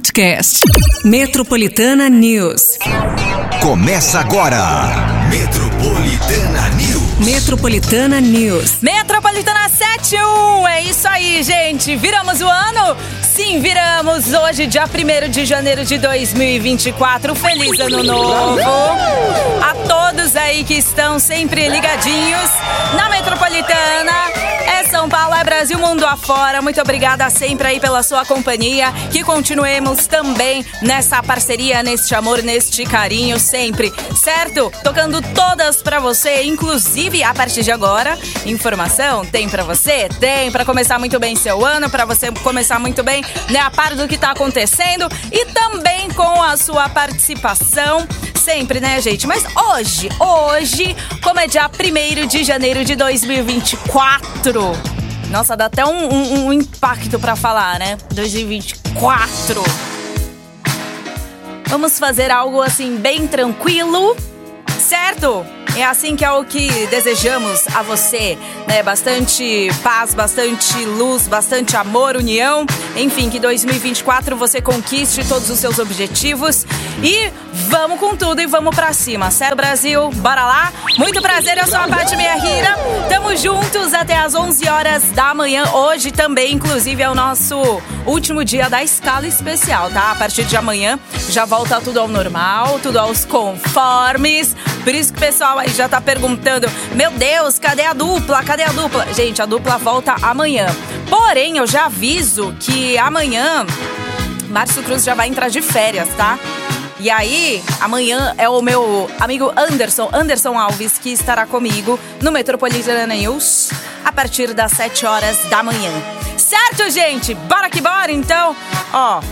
podcast. Metropolitana News. Começa agora. Metropolitana News. Metropolitana News. Metropolitana 71. É isso aí, gente. Viramos o ano? Sim, viramos. Hoje, dia 1 de janeiro de 2024. Feliz ano novo. A todos aí que estão sempre ligadinhos na Metropolitana. São Paulo, é Brasil, mundo afora. Muito obrigada sempre aí pela sua companhia. Que continuemos também nessa parceria, neste amor, neste carinho, sempre. Certo? Tocando todas pra você, inclusive a partir de agora. Informação tem pra você? Tem pra começar muito bem seu ano, pra você começar muito bem, né, a par do que tá acontecendo e também com a sua participação sempre, né, gente? Mas hoje, hoje, como é dia 1 de janeiro de 2024. Nossa, dá até um, um, um impacto pra falar, né? 2024. Vamos fazer algo assim bem tranquilo, certo? É assim que é o que desejamos a você, né? Bastante paz, bastante luz, bastante amor, união. Enfim, que 2024 você conquiste todos os seus objetivos e vamos com tudo e vamos pra cima, certo, Brasil? Bora lá? Muito prazer, eu sou a Paty Rira. Tamo juntos até as 11 horas da manhã. Hoje também, inclusive, é o nosso último dia da escala especial, tá? A partir de amanhã já volta tudo ao normal, tudo aos conformes. Por isso que o pessoal aí já tá perguntando: Meu Deus, cadê a dupla? Cadê a dupla? Gente, a dupla volta amanhã. Porém, eu já aviso que amanhã Márcio Cruz já vai entrar de férias, tá? E aí, amanhã é o meu amigo Anderson, Anderson Alves, que estará comigo no Metropolitana News a partir das 7 horas da manhã. Certo, gente? Bora que bora, então? Ó,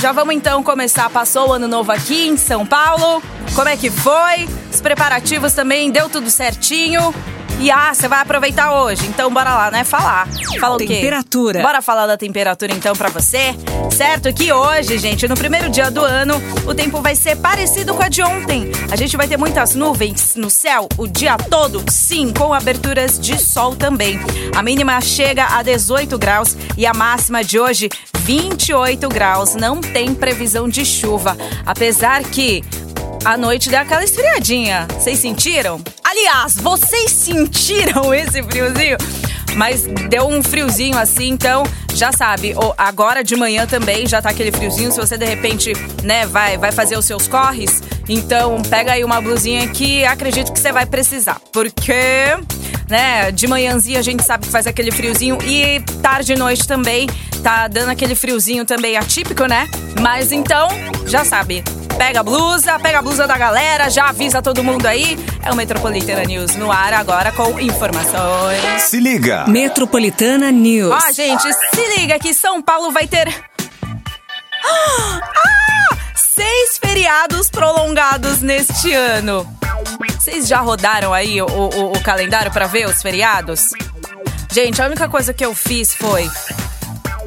já vamos então começar. Passou o ano novo aqui em São Paulo. Como é que foi? Os preparativos também deu tudo certinho. E ah, você vai aproveitar hoje. Então bora lá, né? Falar. Fala o quê? Temperatura. Bora falar da temperatura então pra você. Certo que hoje, gente, no primeiro dia do ano, o tempo vai ser parecido com a de ontem. A gente vai ter muitas nuvens no céu o dia todo, sim, com aberturas de sol também. A mínima chega a 18 graus e a máxima de hoje 28 graus. Não tem previsão de chuva, apesar que a noite deu aquela esfriadinha. Vocês sentiram? Aliás, vocês sentiram esse friozinho? Mas deu um friozinho assim, então já sabe, agora de manhã também já tá aquele friozinho. Se você de repente, né, vai, vai fazer os seus corres, então pega aí uma blusinha que acredito que você vai precisar. Porque, né, de manhãzinha a gente sabe que faz aquele friozinho e tarde e noite também tá dando aquele friozinho também atípico, né? Mas então, já sabe, Pega a blusa, pega a blusa da galera, já avisa todo mundo aí. É o Metropolitana News no ar agora com informações. Se liga. Metropolitana News. Ó, gente, se liga que São Paulo vai ter. Ah! Seis feriados prolongados neste ano. Vocês já rodaram aí o, o, o calendário para ver os feriados? Gente, a única coisa que eu fiz foi.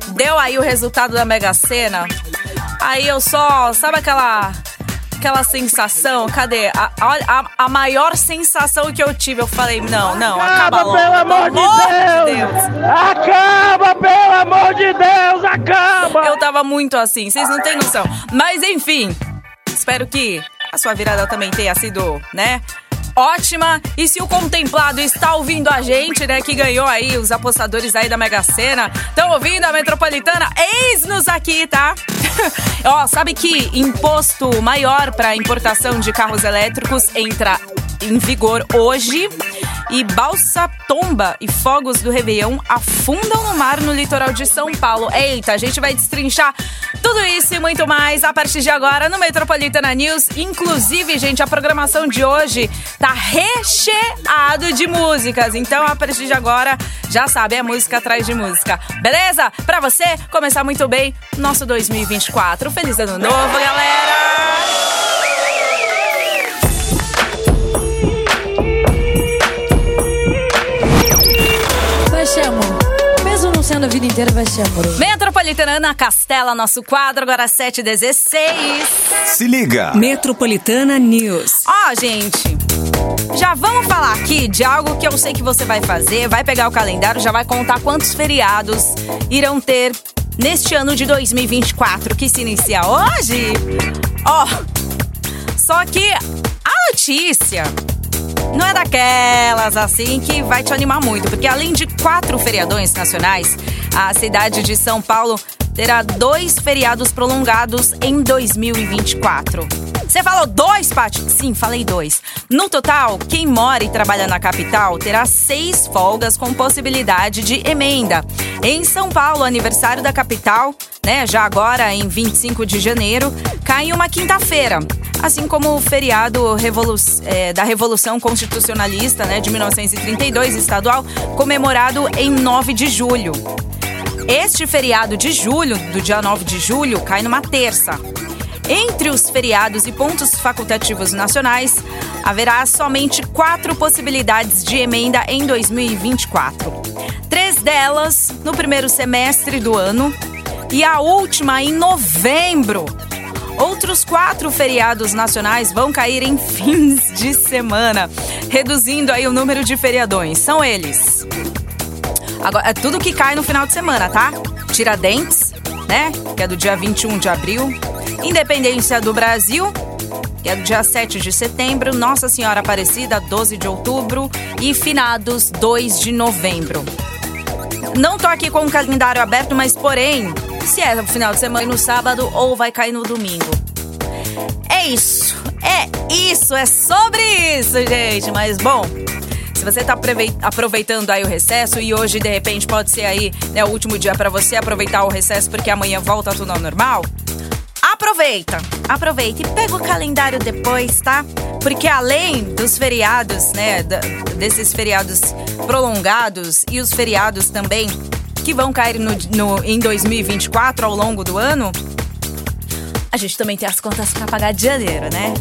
Deu aí o resultado da Mega Sena. Aí eu só. Sabe aquela. Aquela sensação, cadê? A, a, a maior sensação que eu tive, eu falei, não, não, acaba, Acaba, logo. pelo amor de Deus! Acaba, pelo amor de Deus! Acaba! Eu tava muito assim, vocês não têm noção. Mas enfim, espero que a sua virada também tenha sido, né? Ótima. E se o contemplado está ouvindo a gente, né? Que ganhou aí os apostadores aí da Mega Sena. Estão ouvindo a Metropolitana? Eis-nos aqui, tá? Ó, sabe que imposto maior para importação de carros elétricos entra em vigor hoje e balsa tomba e fogos do Réveillon afundam no mar no litoral de São Paulo. Eita, a gente vai destrinchar tudo isso e muito mais a partir de agora no Metropolitana News. Inclusive, gente, a programação de hoje tá recheado de músicas. Então, a partir de agora, já sabe, é música atrás de música. Beleza? Pra você começar muito bem nosso 2024. Feliz ano novo, galera! Sendo a vida inteira, vai ser amor. Metropolitana Ana Castela, nosso quadro, agora 7h16. Se liga. Metropolitana News. Ó, gente, já vamos falar aqui de algo que eu sei que você vai fazer, vai pegar o calendário, já vai contar quantos feriados irão ter neste ano de 2024 que se inicia hoje. Ó, só que a notícia não é daquelas assim que vai te animar muito, porque além de quatro feriadões nacionais, a cidade de São Paulo terá dois feriados prolongados em 2024. Você falou dois, Paty? Sim, falei dois. No total, quem mora e trabalha na capital terá seis folgas com possibilidade de emenda. Em São Paulo, aniversário da capital, né, já agora em 25 de janeiro, cai em uma quinta-feira. Assim como o feriado Revolu é, da Revolução Constitucionalista né, de 1932, estadual, comemorado em 9 de julho. Este feriado de julho, do dia 9 de julho, cai numa terça. Entre os feriados e pontos facultativos nacionais, haverá somente quatro possibilidades de emenda em 2024. Três delas no primeiro semestre do ano e a última em novembro. Outros quatro feriados nacionais vão cair em fins de semana, reduzindo aí o número de feriadões. São eles. Agora, é tudo que cai no final de semana, tá? Tiradentes, né? Que é do dia 21 de abril. Independência do Brasil, que é do dia 7 de setembro, Nossa Senhora Aparecida, 12 de outubro e Finados, 2 de novembro. Não tô aqui com o calendário aberto, mas porém, se é no final de semana no sábado ou vai cair no domingo. É isso, é isso, é sobre isso, gente. Mas bom, se você tá aproveitando aí o recesso e hoje de repente pode ser aí né, o último dia para você aproveitar o recesso porque amanhã volta tudo ao normal, aproveita, aproveita e pega o calendário depois, tá? Porque além dos feriados, né, desses feriados prolongados e os feriados também que vão cair no, no, em 2024 ao longo do ano, a gente também tem as contas pra pagar de janeiro, né?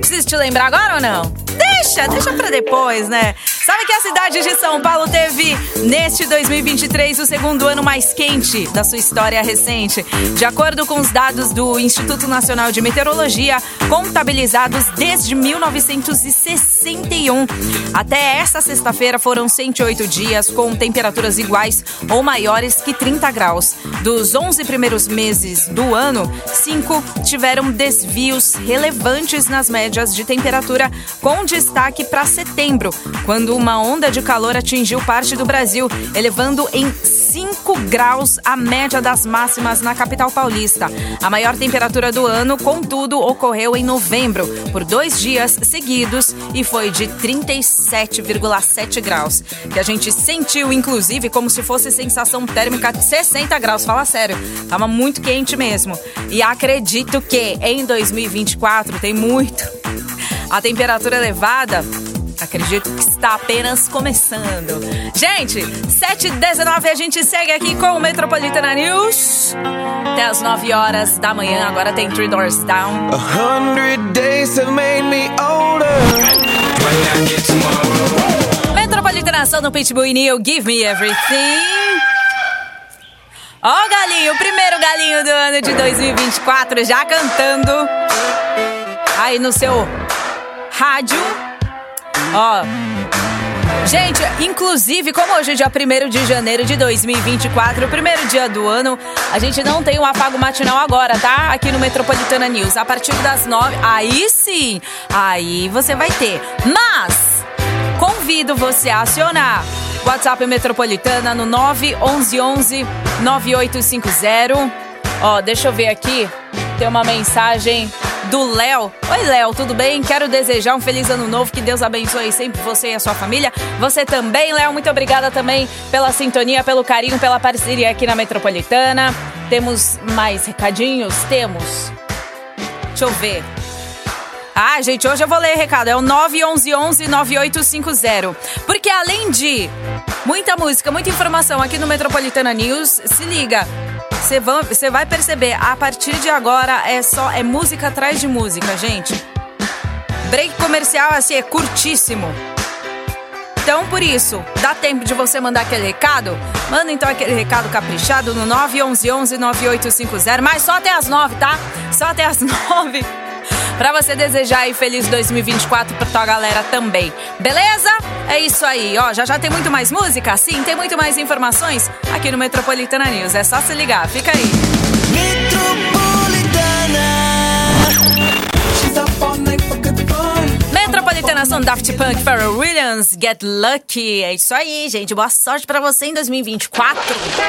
Preciso te lembrar agora ou não? Deixa, deixa pra depois, né? Sabe que a cidade de São Paulo teve, neste 2023, o segundo ano mais quente da sua história recente. De acordo com os dados do Instituto Nacional de Meteorologia, contabilizados desde 1961. Até esta sexta-feira foram 108 dias com temperaturas iguais ou maiores que 30 graus. Dos 11 primeiros meses do ano, cinco tiveram desvios relevantes nas médias de temperatura, com destaque para setembro, quando uma onda de calor atingiu parte do Brasil, elevando em 5 graus a média das máximas na capital paulista. A maior temperatura do ano, contudo, ocorreu em novembro, por dois dias seguidos, e foi de 37,7 graus. Que a gente sentiu, inclusive, como se fosse sensação térmica de 60 graus. Fala sério, tava muito quente mesmo. E acredito que em 2024 tem muito. A temperatura elevada Acredito que está apenas começando. Gente, 7h19 a gente segue aqui com o Metropolitana News. Até as 9 horas da manhã, agora tem Three Doors Down. A hundred days have made me older. Metropolitana Ação no Pitbull e Neil, Give Me Everything. Ó o galinho, o primeiro galinho do ano de 2024 já cantando. Aí no seu rádio Ó. Gente, inclusive, como hoje é dia 1 de janeiro de 2024, o primeiro dia do ano, a gente não tem um afago matinal agora, tá? Aqui no Metropolitana News. A partir das 9, aí sim, aí você vai ter. Mas, convido você a acionar WhatsApp Metropolitana no 911 9850. Ó, deixa eu ver aqui, tem uma mensagem do Léo. Oi, Léo, tudo bem? Quero desejar um feliz ano novo, que Deus abençoe sempre você e a sua família. Você também, Léo, muito obrigada também pela sintonia, pelo carinho, pela parceria aqui na Metropolitana. Temos mais recadinhos? Temos. Deixa eu ver. Ah, gente, hoje eu vou ler recado. É o 911-9850. Porque além de muita música, muita informação aqui no Metropolitana News, se liga. Você vai perceber, a partir de agora é só é música atrás de música, gente. Break comercial assim é curtíssimo. Então, por isso, dá tempo de você mandar aquele recado? Manda então aquele recado caprichado no 911 9850, mas só até as 9, tá? Só até as 9. Pra você desejar aí feliz 2024 pra tua galera também. Beleza? É isso aí, ó. Já já tem muito mais música? Sim, tem muito mais informações aqui no Metropolitana News. É só se ligar. Fica aí. Som Daft Punk, Pharrell Williams, Get Lucky. É isso aí, gente. Boa sorte pra você em 2024.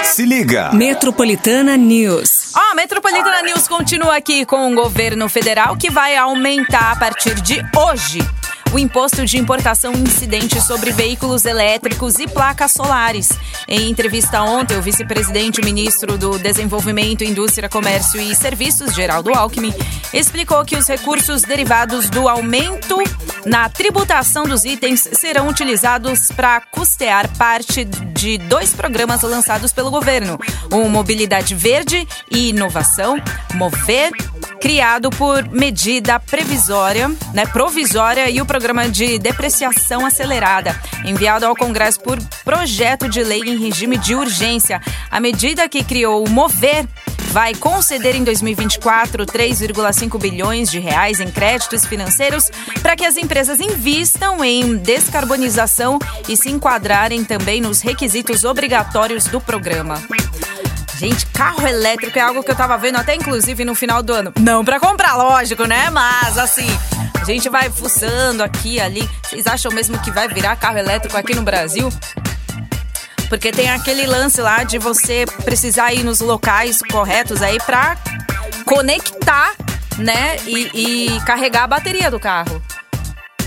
Se liga. Metropolitana News. Ó, Metropolitana News continua aqui com o governo federal que vai aumentar a partir de hoje o imposto de importação incidente sobre veículos elétricos e placas solares. Em entrevista ontem, o vice-presidente e ministro do Desenvolvimento, Indústria, Comércio e Serviços, Geraldo Alckmin, explicou que os recursos derivados do aumento na tributação dos itens serão utilizados para custear parte de dois programas lançados pelo governo: o Mobilidade Verde e Inovação, Mover, criado por medida previsória, né, provisória e o programa de depreciação acelerada, enviado ao Congresso por projeto de lei em regime de urgência. A medida que criou o Mover vai conceder em 2024 3,5 bilhões de reais em créditos financeiros para que as empresas invistam em descarbonização e se enquadrarem também nos requisitos obrigatórios do programa. Gente, carro elétrico é algo que eu tava vendo até inclusive no final do ano. Não para comprar, lógico, né? Mas assim, a gente vai fuçando aqui ali. Vocês acham mesmo que vai virar carro elétrico aqui no Brasil? Porque tem aquele lance lá de você precisar ir nos locais corretos aí pra conectar, né? E, e carregar a bateria do carro.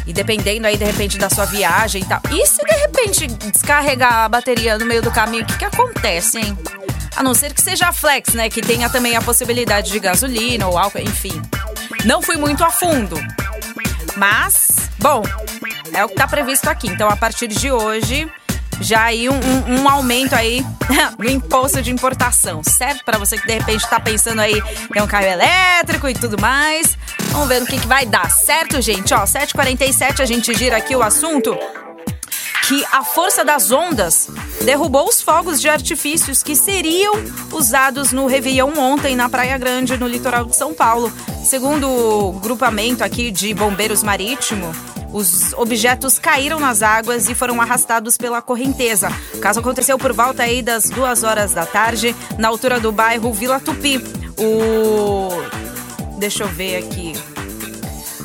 E dependendo aí, de repente, da sua viagem e tal. E se de repente descarregar a bateria no meio do caminho, o que, que acontece, hein? A não ser que seja flex, né? Que tenha também a possibilidade de gasolina ou álcool, enfim. Não fui muito a fundo. Mas, bom, é o que tá previsto aqui. Então, a partir de hoje, já aí um, um, um aumento aí no imposto de importação, certo? Para você que de repente tá pensando aí em um carro elétrico e tudo mais. Vamos ver no que, que vai dar, certo, gente? Ó, 7h47 a gente gira aqui o assunto que a força das ondas derrubou os fogos de artifícios que seriam usados no Réveillon ontem na Praia Grande, no litoral de São Paulo. Segundo o grupamento aqui de bombeiros marítimo, os objetos caíram nas águas e foram arrastados pela correnteza. O caso aconteceu por volta aí das duas horas da tarde, na altura do bairro Vila Tupi. O. Deixa eu ver aqui.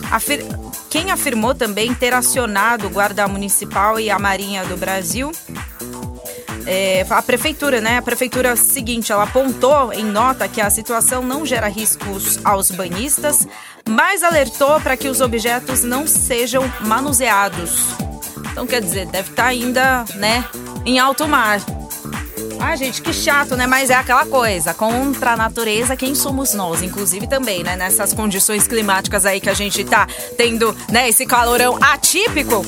Afir... Quem afirmou também ter acionado o Guarda Municipal e a Marinha do Brasil é, a prefeitura, né? A prefeitura seguinte, ela apontou em nota que a situação não gera riscos aos banhistas, mas alertou para que os objetos não sejam manuseados. Então, quer dizer, deve estar ainda, né, em alto mar. Ah, gente, que chato, né? Mas é aquela coisa, contra a natureza, quem somos nós? Inclusive também, né? Nessas condições climáticas aí que a gente tá tendo, né? Esse calorão atípico.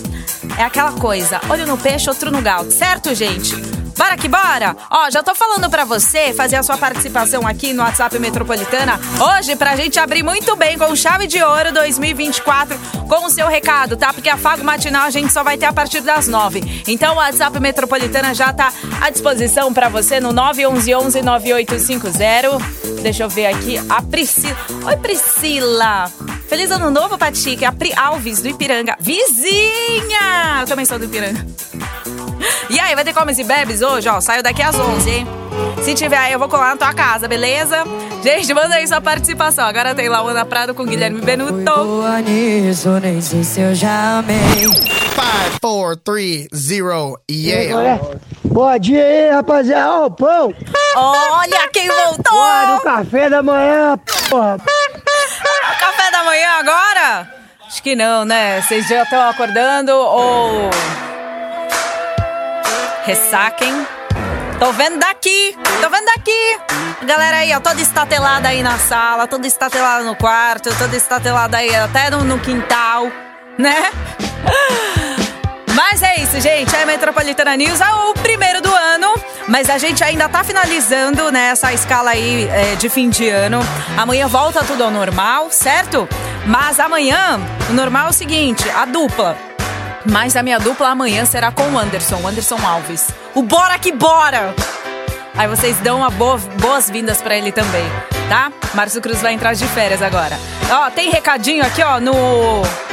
É aquela coisa, olho no peixe, outro no galo, certo, gente? Bora que bora! Ó, já tô falando pra você fazer a sua participação aqui no WhatsApp Metropolitana hoje pra gente abrir muito bem com chave de ouro 2024 com o seu recado, tá? Porque a Fago Matinal a gente só vai ter a partir das nove. Então o WhatsApp Metropolitana já tá à disposição pra você no 911 9850. Deixa eu ver aqui a Priscila. Oi, Priscila! Feliz ano novo, Patique. A Pri Alves do Ipiranga. Vizinha! Eu também sou do Ipiranga. E aí, vai ter comes e bebes hoje? Ó, saio daqui às 11, hein? Se tiver aí, eu vou colar na tua casa, beleza? Gente, manda aí sua participação. Agora tem Launa Prado com Guilherme Benuto. Boa nisso, nem sei se eu já amei. 5, 4, 3, 0, yeah. Bom dia aí, rapaziada. Ó, o pão. Olha quem voltou! no café da manhã, porra. Café da manhã agora? Acho que não, né? Vocês já estão acordando ou. Ressaquem. Tô vendo daqui, tô vendo daqui. Galera aí, ó, toda estatelada aí na sala, toda estatelada no quarto, toda estatelada aí até no, no quintal, né? Mas é isso, gente. É Metropolitana News, é o primeiro do ano. Mas a gente ainda tá finalizando né, essa escala aí é, de fim de ano. Amanhã volta tudo ao normal, certo? Mas amanhã, o normal é o seguinte: a dupla. Mas a minha dupla amanhã será com o Anderson, o Anderson Alves. O Bora que Bora! Aí vocês dão uma boa- boas-vindas pra ele também, tá? Márcio Cruz vai entrar de férias agora. Ó, tem recadinho aqui, ó, no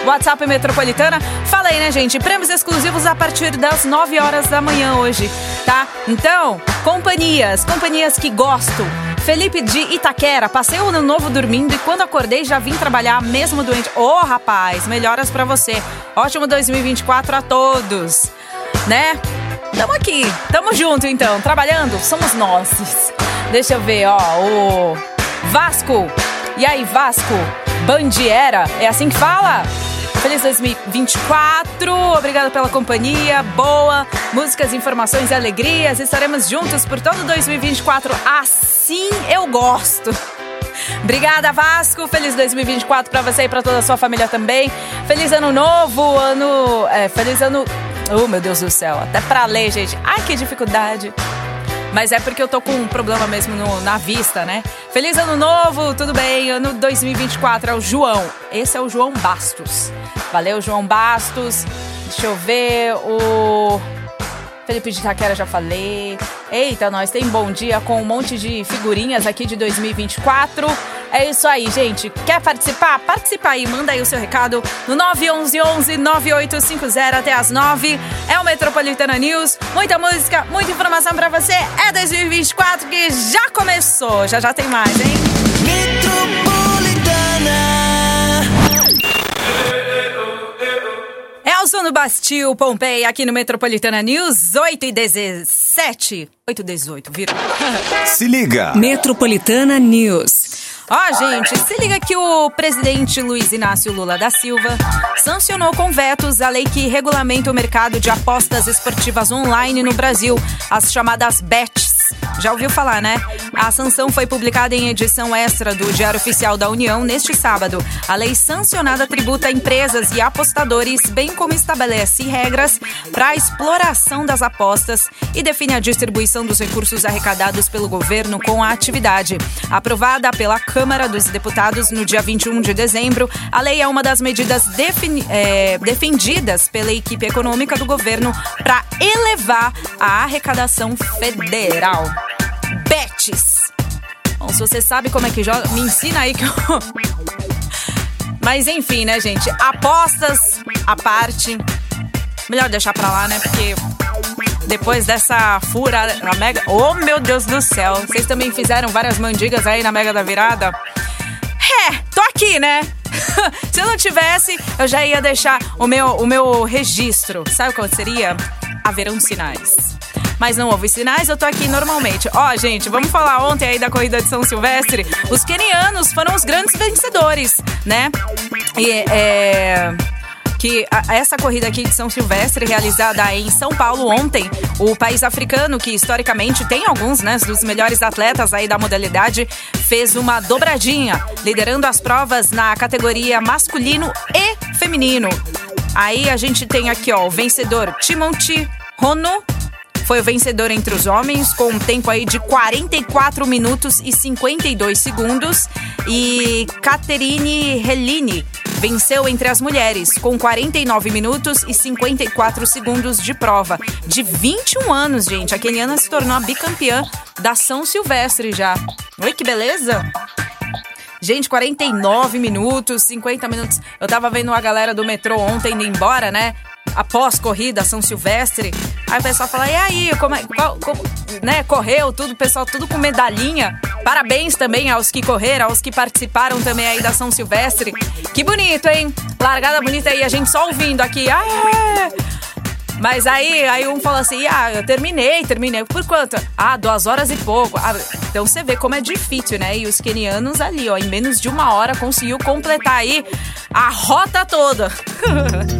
WhatsApp Metropolitana. Fala aí, né, gente? Prêmios exclusivos a partir das 9 horas da manhã hoje, tá? Então, companhias, companhias que gosto. Felipe de Itaquera, passei o ano novo dormindo e quando acordei já vim trabalhar mesmo doente. Ô, oh, rapaz, melhoras para você. Ótimo 2024 a todos, né? Tamo aqui, tamo junto então, trabalhando, somos nós. Deixa eu ver, ó, o Vasco. E aí, Vasco? Bandiera, é assim que fala? Feliz 2024, obrigada pela companhia, boa, músicas, informações e alegrias. Estaremos juntos por todo 2024. Assim eu gosto. Obrigada, Vasco. Feliz 2024 para você e para toda a sua família também. Feliz ano novo, ano. É, feliz ano. Oh, meu Deus do céu, até para ler, gente. Ai, que dificuldade. Mas é porque eu tô com um problema mesmo no, na vista, né? Feliz ano novo, tudo bem? Ano 2024 é o João. Esse é o João Bastos. Valeu, João Bastos. Deixa eu ver o. Felipe de Itaquera já falei. Eita, nós tem bom dia com um monte de figurinhas aqui de 2024. É isso aí, gente. Quer participar? Participa aí, manda aí o seu recado no 911 9850 até as 9. É o Metropolitana News. Muita música, muita informação para você. É 2024 que já começou. Já já tem mais, hein? Elson do Bastil, Pompeia, aqui no Metropolitana News, 8 e 17. 8 e 18, viram? Se liga! Metropolitana News. Ó, gente, se liga que o presidente Luiz Inácio Lula da Silva sancionou com vetos a lei que regulamenta o mercado de apostas esportivas online no Brasil, as chamadas BETs. Já ouviu falar, né? A sanção foi publicada em edição extra do Diário Oficial da União neste sábado. A lei sancionada tributa empresas e apostadores, bem como estabelece regras para a exploração das apostas e define a distribuição dos recursos arrecadados pelo governo com a atividade. Aprovada pela Câmara dos Deputados no dia 21 de dezembro, a lei é uma das medidas é, defendidas pela equipe econômica do governo para elevar a arrecadação federal. Se você sabe como é que joga, me ensina aí que eu. Mas enfim, né, gente? Apostas à parte. Melhor deixar pra lá, né? Porque depois dessa fura na Mega. Oh, meu Deus do céu! Vocês também fizeram várias mandigas aí na Mega da Virada? É, tô aqui, né? Se eu não tivesse, eu já ia deixar o meu, o meu registro. Sabe qual seria? Haverão sinais mas não houve sinais, eu tô aqui normalmente. Ó, gente, vamos falar ontem aí da corrida de São Silvestre. Os kenianos foram os grandes vencedores, né? E é que essa corrida aqui de São Silvestre, realizada em São Paulo ontem, o país africano, que historicamente tem alguns né, dos melhores atletas aí da modalidade, fez uma dobradinha, liderando as provas na categoria masculino e feminino. Aí a gente tem aqui, ó, o vencedor Timothy Rono foi o vencedor entre os homens, com um tempo aí de 44 minutos e 52 segundos. E Caterine Helini venceu entre as mulheres, com 49 minutos e 54 segundos de prova. De 21 anos, gente, a keniana se tornou a bicampeã da São Silvestre já. Oi, que beleza! Gente, 49 minutos, 50 minutos. Eu tava vendo a galera do metrô ontem indo embora, né? Após corrida São Silvestre. Aí o pessoal fala: e aí, como é, qual, como, né, correu tudo, o pessoal tudo com medalhinha. Parabéns também aos que correram, aos que participaram também aí da São Silvestre. Que bonito, hein? Largada bonita aí, a gente só ouvindo aqui. Ah, é. Mas aí, aí um fala assim: ah, eu terminei, terminei. Por quanto? Ah, duas horas e pouco. Ah, então você vê como é difícil, né? E os kenianos ali, ó, em menos de uma hora conseguiu completar aí a rota toda.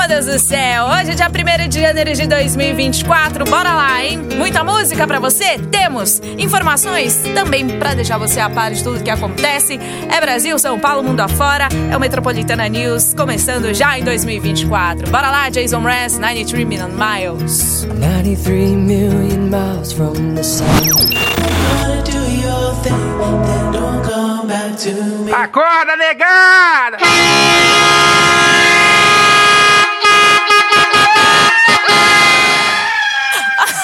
Meu Deus do céu! Hoje é dia 1 de janeiro de 2024. Bora lá, hein? Muita música para você? Temos informações também para deixar você a par de tudo que acontece. É Brasil, São Paulo, mundo afora. É o Metropolitana News, começando já em 2024. Bora lá, Jason Mraz, 93 Million Miles. 93 million miles from the sun. Acorda, negada!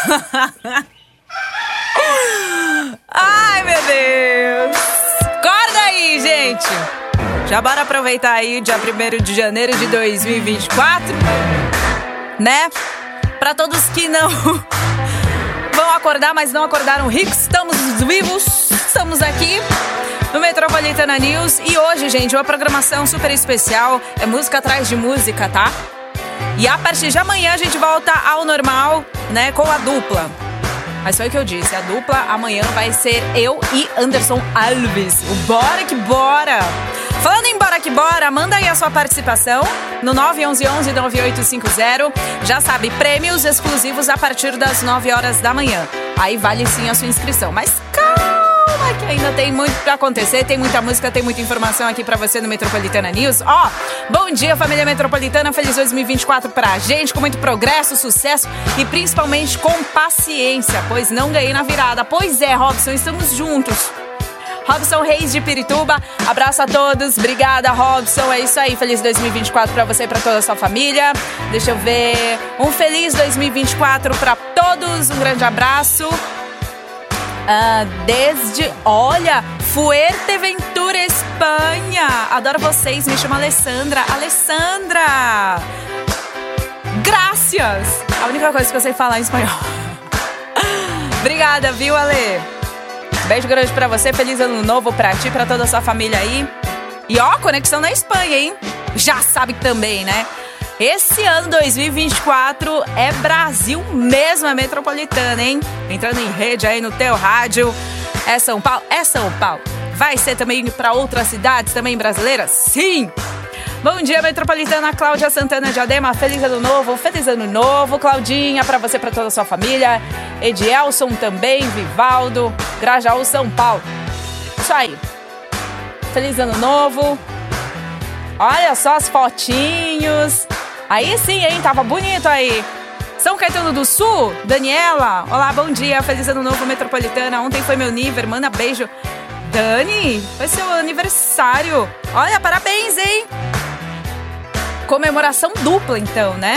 Ai, meu Deus! Acorda aí, gente! Já bora aproveitar aí dia 1 de janeiro de 2024, né? Para todos que não vão acordar, mas não acordaram ricos, estamos vivos, estamos aqui no Metropolitana News. E hoje, gente, uma programação super especial. É música atrás de música, tá? E a partir de amanhã a gente volta ao normal, né, com a dupla. Mas foi o que eu disse, a dupla amanhã vai ser eu e Anderson Alves. O Bora que Bora! Falando em Bora que Bora, manda aí a sua participação no 911-9850. Já sabe, prêmios exclusivos a partir das 9 horas da manhã. Aí vale sim a sua inscrição. Mas calma que ainda tem muito pra acontecer, tem muita música, tem muita informação aqui pra você no Metropolitana News. Ó, bom dia família Metropolitana, feliz 2024 pra gente, com muito progresso, sucesso e principalmente com paciência, pois não ganhei na virada. Pois é, Robson, estamos juntos. Robson Reis de Pirituba. Abraço a todos. Obrigada, Robson. É isso aí. Feliz 2024 para você e para toda a sua família. Deixa eu ver. Um feliz 2024 para todos. Um grande abraço. Uh, desde, olha, Fuerteventura, Espanha. Adoro vocês. Me chamo Alessandra. Alessandra! Graças! A única coisa que eu sei falar em espanhol. Obrigada, viu, Ale? Beijo grande pra você, feliz ano novo pra ti, pra toda a sua família aí. E ó, conexão na Espanha, hein? Já sabe também, né? Esse ano 2024 é Brasil mesmo, é metropolitana, hein? Entrando em rede aí no teu rádio. É São Paulo? É São Paulo. Vai ser também para outras cidades também brasileiras? Sim! Bom dia, Metropolitana Cláudia Santana de Adema. Feliz ano novo, feliz ano novo, Claudinha, para você, para toda a sua família. Edielson também, Vivaldo, Grajaú, São Paulo. Isso aí. Feliz ano novo. Olha só as fotinhos. Aí sim, hein? Tava bonito aí. São Caetano do Sul, Daniela. Olá, bom dia. Feliz ano novo, Metropolitana. Ontem foi meu nível. Manda beijo. Dani, foi seu aniversário. Olha, parabéns, hein? Comemoração dupla, então, né?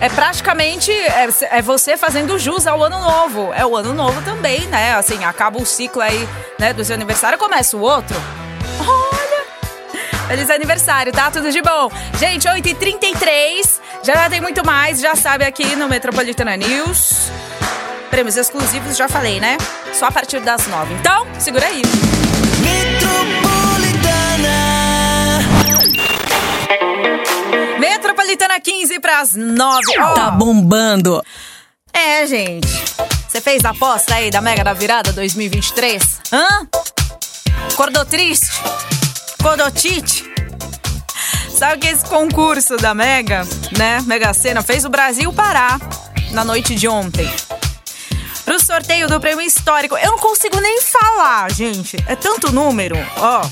É praticamente é, é, você fazendo jus ao ano novo. É o ano novo também, né? Assim, acaba o ciclo aí, né, do seu aniversário, começa o outro. Feliz aniversário, tá? Tudo de bom. Gente, 8h33. Já tem muito mais, já sabe aqui no Metropolitana News. Prêmios exclusivos, já falei, né? Só a partir das 9. Então, segura aí. Metropolitana 15 para as 9. Oh. Tá bombando. É, gente. Você fez a aposta aí da Mega da Virada 2023? Hã? Acordou triste? Acordou tite? Sabe que esse concurso da Mega, né? Mega Sena, fez o Brasil parar na noite de ontem. Pro sorteio do prêmio histórico. Eu não consigo nem falar, gente. É tanto número, ó.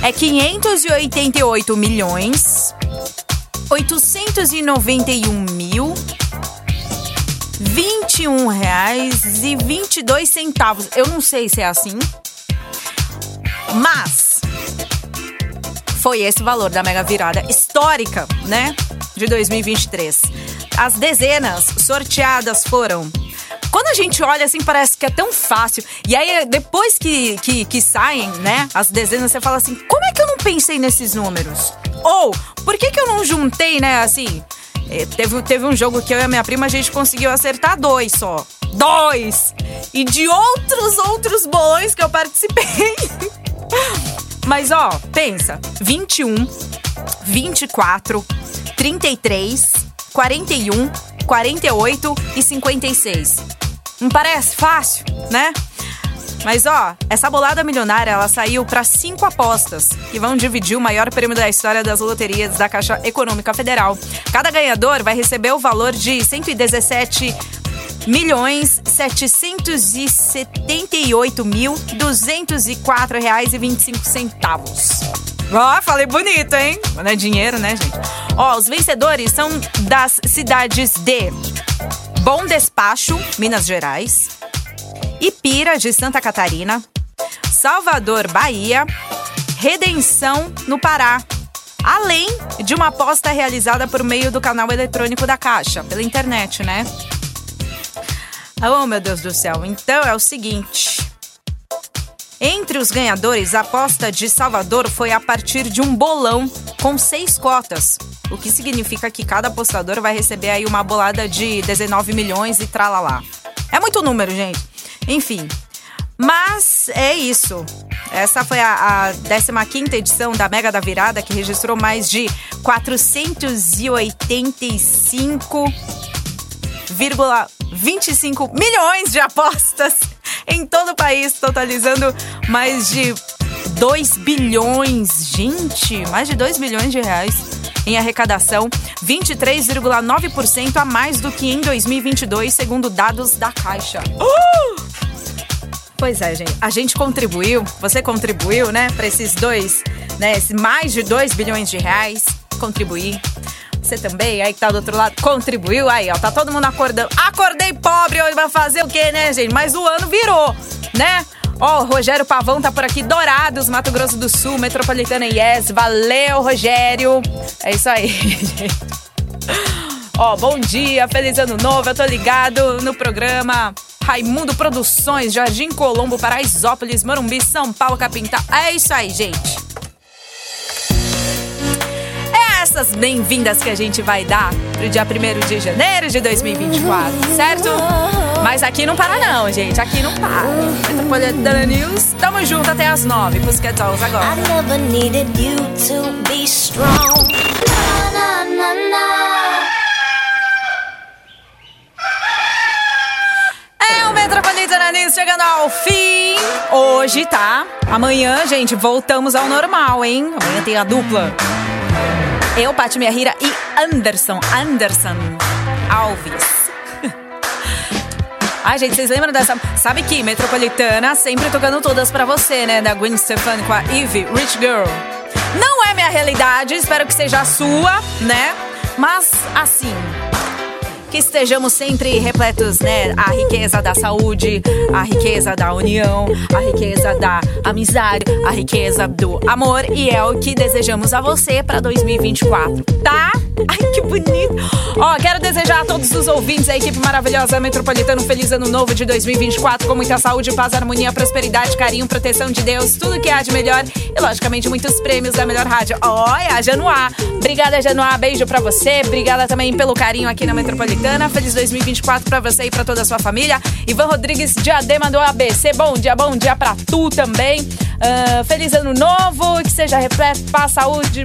É 588 milhões 891 mil 21 reais e 22 centavos. Eu não sei se é assim, mas foi esse valor da mega virada histórica, né? De 2023. As dezenas sorteadas foram quando a gente olha assim, parece que é tão fácil. E aí, depois que, que, que saem, né, as dezenas, você fala assim: como é que eu não pensei nesses números? Ou, por que, que eu não juntei, né, assim? É, teve, teve um jogo que eu e a minha prima a gente conseguiu acertar dois só. Dois! E de outros, outros bolões que eu participei. Mas ó, pensa: 21, 24, 33, 41, 48 e 56. Não parece fácil, né? Mas ó, essa bolada milionária ela saiu para cinco apostas que vão dividir o maior prêmio da história das loterias da Caixa Econômica Federal. Cada ganhador vai receber o valor de 117 milhões setecentos e setenta e oito mil duzentos e quatro reais e vinte e cinco centavos. Ó, falei bonito, hein? Não é dinheiro, né, gente? Ó, os vencedores são das cidades de Bom Despacho, Minas Gerais, Ipira, de Santa Catarina, Salvador, Bahia, Redenção, no Pará, além de uma aposta realizada por meio do canal eletrônico da Caixa, pela internet, né? Oh, meu Deus do céu. Então é o seguinte. Entre os ganhadores, a aposta de Salvador foi a partir de um bolão com seis cotas. O que significa que cada apostador vai receber aí uma bolada de 19 milhões e tralalá. É muito número, gente. Enfim. Mas é isso. Essa foi a, a 15 edição da Mega da Virada, que registrou mais de 485,25 milhões de apostas em todo o país, totalizando mais de 2 bilhões, gente, mais de 2 bilhões de reais em arrecadação, 23,9% a mais do que em 2022, segundo dados da Caixa. Uh! Pois é, gente. A gente contribuiu, você contribuiu, né, para esses dois, né, mais de 2 bilhões de reais. Contribuir. Você também, aí que tá do outro lado, contribuiu. Aí, ó, tá todo mundo acordando. Acordei pobre, hoje vai fazer o quê, né, gente? Mas o ano virou, né? Ó, o Rogério Pavão tá por aqui, Dourados, Mato Grosso do Sul, Metropolitana Yes. Valeu, Rogério. É isso aí, gente. Ó, bom dia, feliz ano novo. Eu tô ligado no programa Raimundo Produções, Jardim Colombo, Paraisópolis, Morumbi, São Paulo, Capintal. É isso aí, gente. Essas bem-vindas que a gente vai dar pro dia 1 de janeiro de 2024, certo? Mas aqui não para não, gente. Aqui não para. Metropolitana News, tamo junto até as 9. Pussycat Dolls agora. I never needed you to be strong. Na, na, na, É o Metropolitana News chegando ao fim. Hoje, tá? Amanhã, gente, voltamos ao normal, hein? Amanhã tem a dupla. Eu, Paty Rira e Anderson. Anderson Alves. Ai, gente, vocês lembram dessa? Sabe que Metropolitana sempre tocando todas pra você, né? Da Gwen Stefani com a Eve, Rich Girl. Não é minha realidade, espero que seja a sua, né? Mas, assim, que estejamos sempre repletos, né? A riqueza da saúde, a riqueza da união, a riqueza da amizade, a riqueza do amor e é o que desejamos a você para 2024, tá? Ai, que bonito! Ó, quero desejar a todos os ouvintes, a equipe maravilhosa metropolitana, um feliz ano novo de 2024, com muita saúde, paz, harmonia, prosperidade, carinho, proteção de Deus, tudo que há de melhor e, logicamente, muitos prêmios da melhor rádio. Olha, Januá! Obrigada, Januá, beijo pra você, obrigada também pelo carinho aqui na metropolitana. Feliz 2024 para você e para toda a sua família. Ivan Rodrigues Diadema do ABC. Bom dia, bom dia para tu também. Uh, feliz ano novo, que seja repleto, paz, saúde,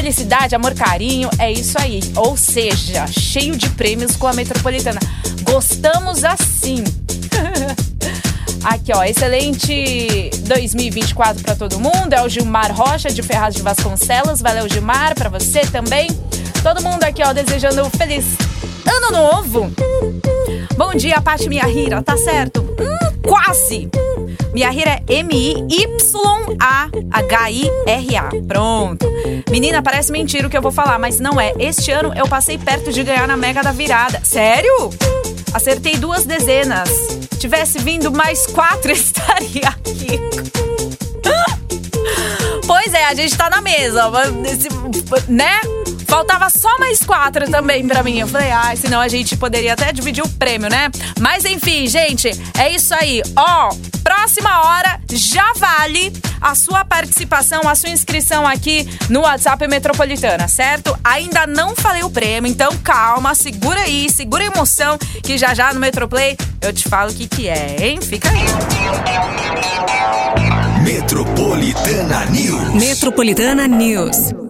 felicidade, amor, carinho. É isso aí. Ou seja, cheio de prêmios com a Metropolitana. Gostamos assim. Aqui, ó, excelente 2024 para todo mundo. É o Gilmar Rocha de Ferraz de Vasconcelos. Valeu, Gilmar, para você também. Todo mundo aqui, ó, desejando feliz ano novo. Bom dia, Paty Minha Rira, tá certo? Hum, quase. Minha Rira é M-I-Y-A-H-I-R-A. Pronto. Menina, parece mentira o que eu vou falar, mas não é. Este ano eu passei perto de ganhar na Mega da Virada. Sério? Acertei duas dezenas. Tivesse vindo mais quatro, estaria aqui. Pois é, a gente tá na mesa, né? Faltava só mais quatro também pra mim. Eu falei, ai, ah, senão a gente poderia até dividir o prêmio, né? Mas enfim, gente, é isso aí. Ó, próxima hora já vale a sua participação, a sua inscrição aqui no WhatsApp Metropolitana, certo? Ainda não falei o prêmio, então calma, segura aí, segura a emoção, que já já no Metroplay eu te falo o que que é, hein? Fica aí. Metropolitana News. Metropolitana News.